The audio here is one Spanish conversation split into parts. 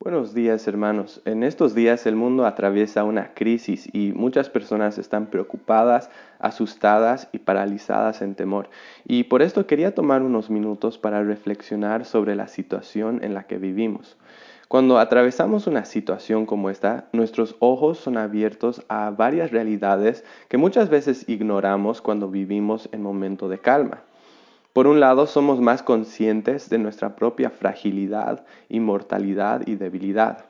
Buenos días hermanos. En estos días el mundo atraviesa una crisis y muchas personas están preocupadas, asustadas y paralizadas en temor. Y por esto quería tomar unos minutos para reflexionar sobre la situación en la que vivimos. Cuando atravesamos una situación como esta, nuestros ojos son abiertos a varias realidades que muchas veces ignoramos cuando vivimos en momento de calma. Por un lado, somos más conscientes de nuestra propia fragilidad, inmortalidad y debilidad.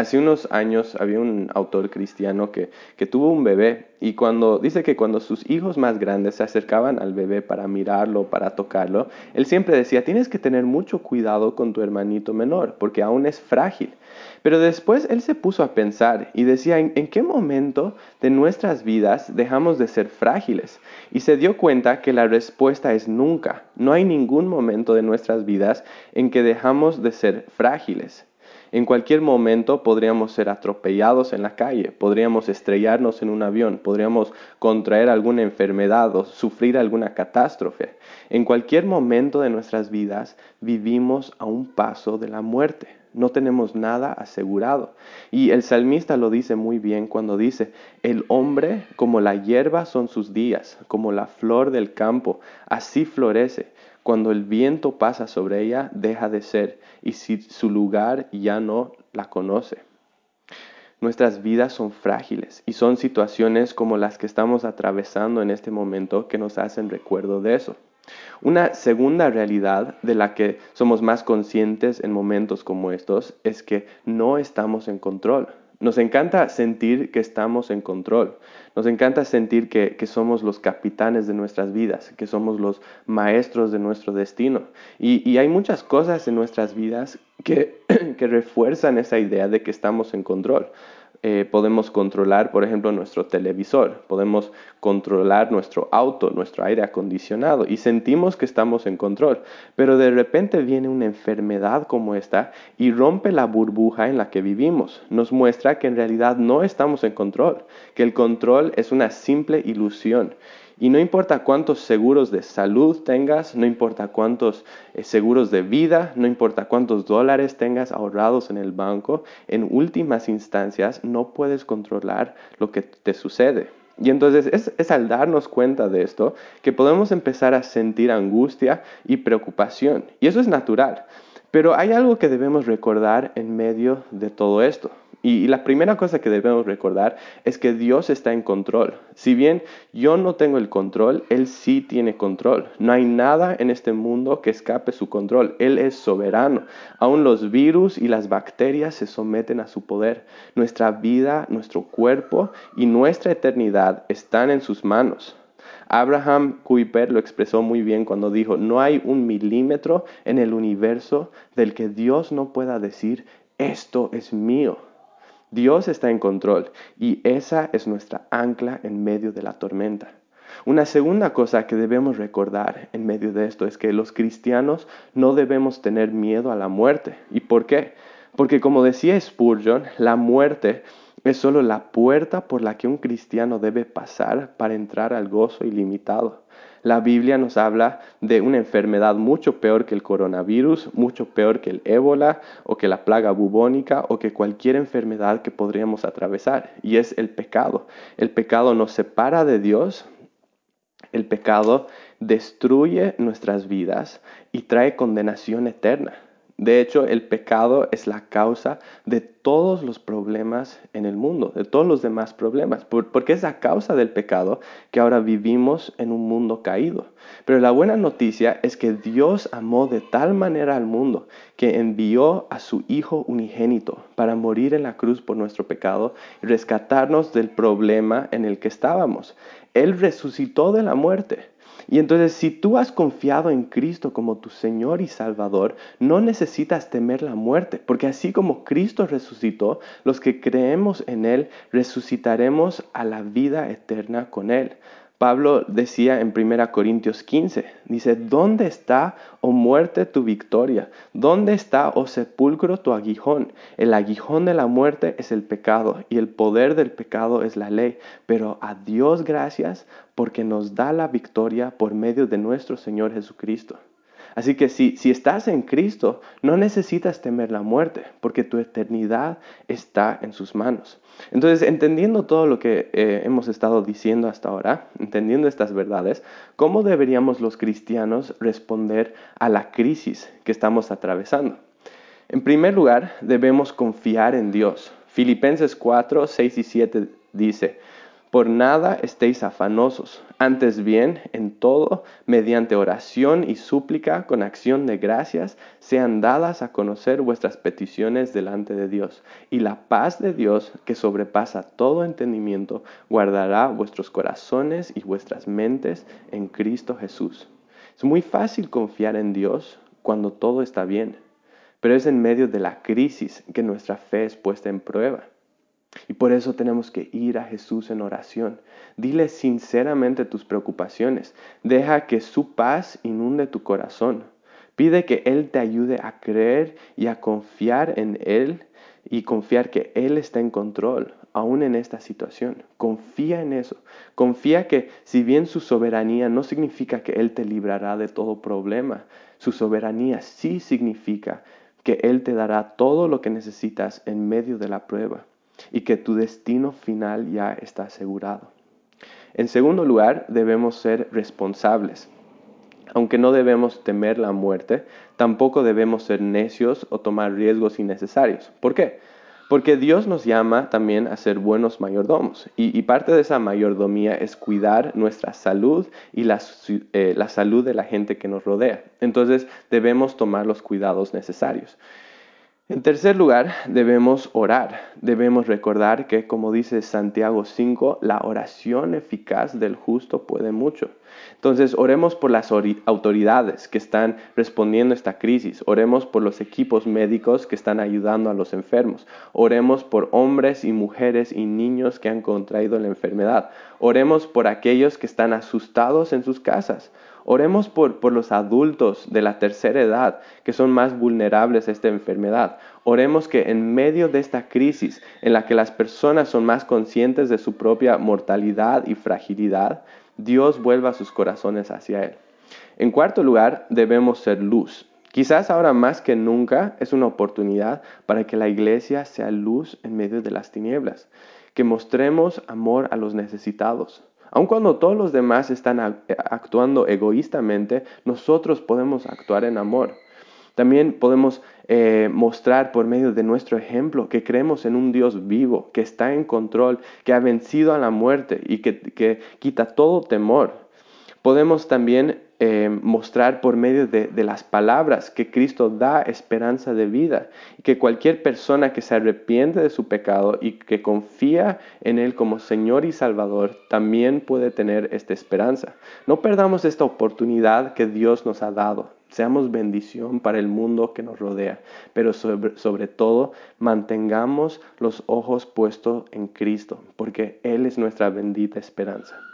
Hace unos años había un autor cristiano que, tuvo un bebé y cuando dice que cuando sus hijos más grandes se acercaban al bebé para mirarlo, para tocarlo, él siempre decía, tienes que tener mucho cuidado con tu hermanito menor porque aún es frágil. Pero después él se puso a pensar y decía, ¿en, ¿en, qué momento de nuestras vidas dejamos de ser frágiles? Y se dio cuenta que la respuesta es nunca. No hay ningún momento de nuestras vidas en que dejamos de ser frágiles. En cualquier momento podríamos ser atropellados en la calle, podríamos estrellarnos en un avión, podríamos contraer alguna enfermedad o sufrir alguna catástrofe. En cualquier momento de nuestras vidas vivimos a un paso de la muerte. No tenemos nada asegurado. Y el salmista lo dice muy bien cuando dice, el hombre como la hierba son sus días, como la flor del campo, así florece. Cuando el viento pasa sobre ella, deja de ser, y si su lugar ya no la conoce. Nuestras vidas son frágiles y son situaciones como las que estamos atravesando en este momento que nos hacen recuerdo de eso. Una segunda realidad de la que somos más conscientes en momentos como estos es que no estamos en control. Nos encanta sentir que estamos en control. Nos encanta sentir que, somos los capitanes de nuestras vidas, que somos los maestros de nuestro destino. y hay muchas cosas en nuestras vidas que, que refuerzan esa idea de que estamos en control. Eh, podemos controlar, por ejemplo, nuestro televisor, podemos controlar nuestro auto, nuestro aire acondicionado y sentimos que estamos en control. Pero de repente viene una enfermedad como esta y rompe la burbuja en la que vivimos. Nos muestra que en realidad no estamos en control, que el control es una simple ilusión y no importa cuántos seguros de salud tengas, no importa cuántos eh, seguros de vida, no importa cuántos dólares tengas ahorrados en el banco, en últimas instancias no puedes controlar lo que te sucede. Y entonces es, es, al darnos cuenta de esto que podemos empezar a sentir angustia y preocupación. Y eso es natural. Pero hay algo que debemos recordar en medio de todo esto. Y, la primera cosa que debemos recordar es que Dios está en control. Si bien yo no tengo el control, Él sí tiene control. No hay nada en este mundo que escape su control. Él es soberano. Aún los virus y las bacterias se someten a su poder. Nuestra vida, nuestro cuerpo y nuestra eternidad están en sus manos. Abraham Kuyper lo expresó muy bien cuando dijo, no hay un milímetro en el universo del que Dios no pueda decir, esto es mío. Dios está en control y esa es nuestra ancla en medio de la tormenta. Una segunda cosa que debemos recordar en medio de esto es que los cristianos no debemos tener miedo a la muerte. ¿Y por qué? Porque como decía Spurgeon, la muerte es solo la puerta por la que un cristiano debe pasar para entrar al gozo ilimitado. La Biblia nos habla de una enfermedad mucho peor que el coronavirus, mucho peor que el ébola o que la plaga bubónica o que cualquier enfermedad que podríamos atravesar, y es el pecado. El pecado nos separa de Dios, el pecado destruye nuestras vidas y trae condenación eterna. De hecho, el pecado es la causa de todos los problemas en el mundo, de todos los demás problemas, porque es la causa del pecado que ahora vivimos en un mundo caído. Pero la buena noticia es que Dios amó de tal manera al mundo que envió a su Hijo unigénito para morir en la cruz por nuestro pecado y rescatarnos del problema en el que estábamos. Él resucitó de la muerte. Y entonces si tú has confiado en Cristo como tu Señor y Salvador, no necesitas temer la muerte, porque así como Cristo resucitó, los que creemos en Él resucitaremos a la vida eterna con Él. Pablo decía en 1 Corintios 15, dice, ¿dónde está, oh muerte, tu victoria? ¿Dónde está, oh sepulcro, tu aguijón? El aguijón de la muerte es el pecado y el poder del pecado es la ley, pero a Dios gracias porque nos da la victoria por medio de nuestro Señor Jesucristo. Así que si, si estás en Cristo, no necesitas temer la muerte, porque tu eternidad está en sus manos. Entonces, entendiendo todo lo que eh, hemos estado diciendo hasta ahora, entendiendo estas verdades, ¿cómo deberíamos los cristianos responder a la crisis que estamos atravesando? En primer lugar, debemos confiar en Dios. Filipenses 4, 6 y 7 dice, por nada estéis afanosos, antes bien, en todo, mediante oración y súplica, con acción de gracias, sean dadas a conocer vuestras peticiones delante de Dios. Y la paz de Dios, que sobrepasa todo entendimiento, guardará vuestros corazones y vuestras mentes en Cristo Jesús. Es muy fácil confiar en Dios cuando todo está bien, pero es en medio de la crisis que nuestra fe es puesta en prueba. Y por eso tenemos que ir a Jesús en oración. Dile sinceramente tus preocupaciones. Deja que su paz inunde tu corazón. Pide que Él te ayude a creer y a confiar en Él y confiar que Él está en control, aún en esta situación. Confía en eso. Confía que si bien su soberanía no significa que Él te librará de todo problema, su soberanía sí significa que Él te dará todo lo que necesitas en medio de la prueba y que tu destino final ya está asegurado. En segundo lugar, debemos ser responsables. Aunque no debemos temer la muerte, tampoco debemos ser necios o tomar riesgos innecesarios. ¿Por qué? Porque Dios nos llama también a ser buenos mayordomos y, parte de esa mayordomía es cuidar nuestra salud y la, eh, la salud de la gente que nos rodea. Entonces debemos tomar los cuidados necesarios. En tercer lugar, debemos orar. Debemos recordar que, como dice Santiago 5, la oración eficaz del justo puede mucho. Entonces, oremos por las autoridades que están respondiendo a esta crisis. Oremos por los equipos médicos que están ayudando a los enfermos. Oremos por hombres y mujeres y niños que han contraído la enfermedad. Oremos por aquellos que están asustados en sus casas. Oremos por, los adultos de la tercera edad que son más vulnerables a esta enfermedad. Oremos que en medio de esta crisis en la que las personas son más conscientes de su propia mortalidad y fragilidad, Dios vuelva sus corazones hacia Él. En cuarto lugar, debemos ser luz. Quizás ahora más que nunca es una oportunidad para que la iglesia sea luz en medio de las tinieblas, que mostremos amor a los necesitados, Aun cuando todos los demás están actuando egoístamente, nosotros podemos actuar en amor. También podemos eh, mostrar por medio de nuestro ejemplo que creemos en un Dios vivo, que está en control, que ha vencido a la muerte y que, que quita todo temor. Podemos también eh, mostrar por medio de, las palabras que Cristo da esperanza de vida y que cualquier persona que se arrepiente de su pecado y que confía en Él como Señor y Salvador también puede tener esta esperanza. No perdamos esta oportunidad que Dios nos ha dado. Seamos bendición para el mundo que nos rodea, pero sobre, sobre todo mantengamos los ojos puestos en Cristo, porque Él es nuestra bendita esperanza.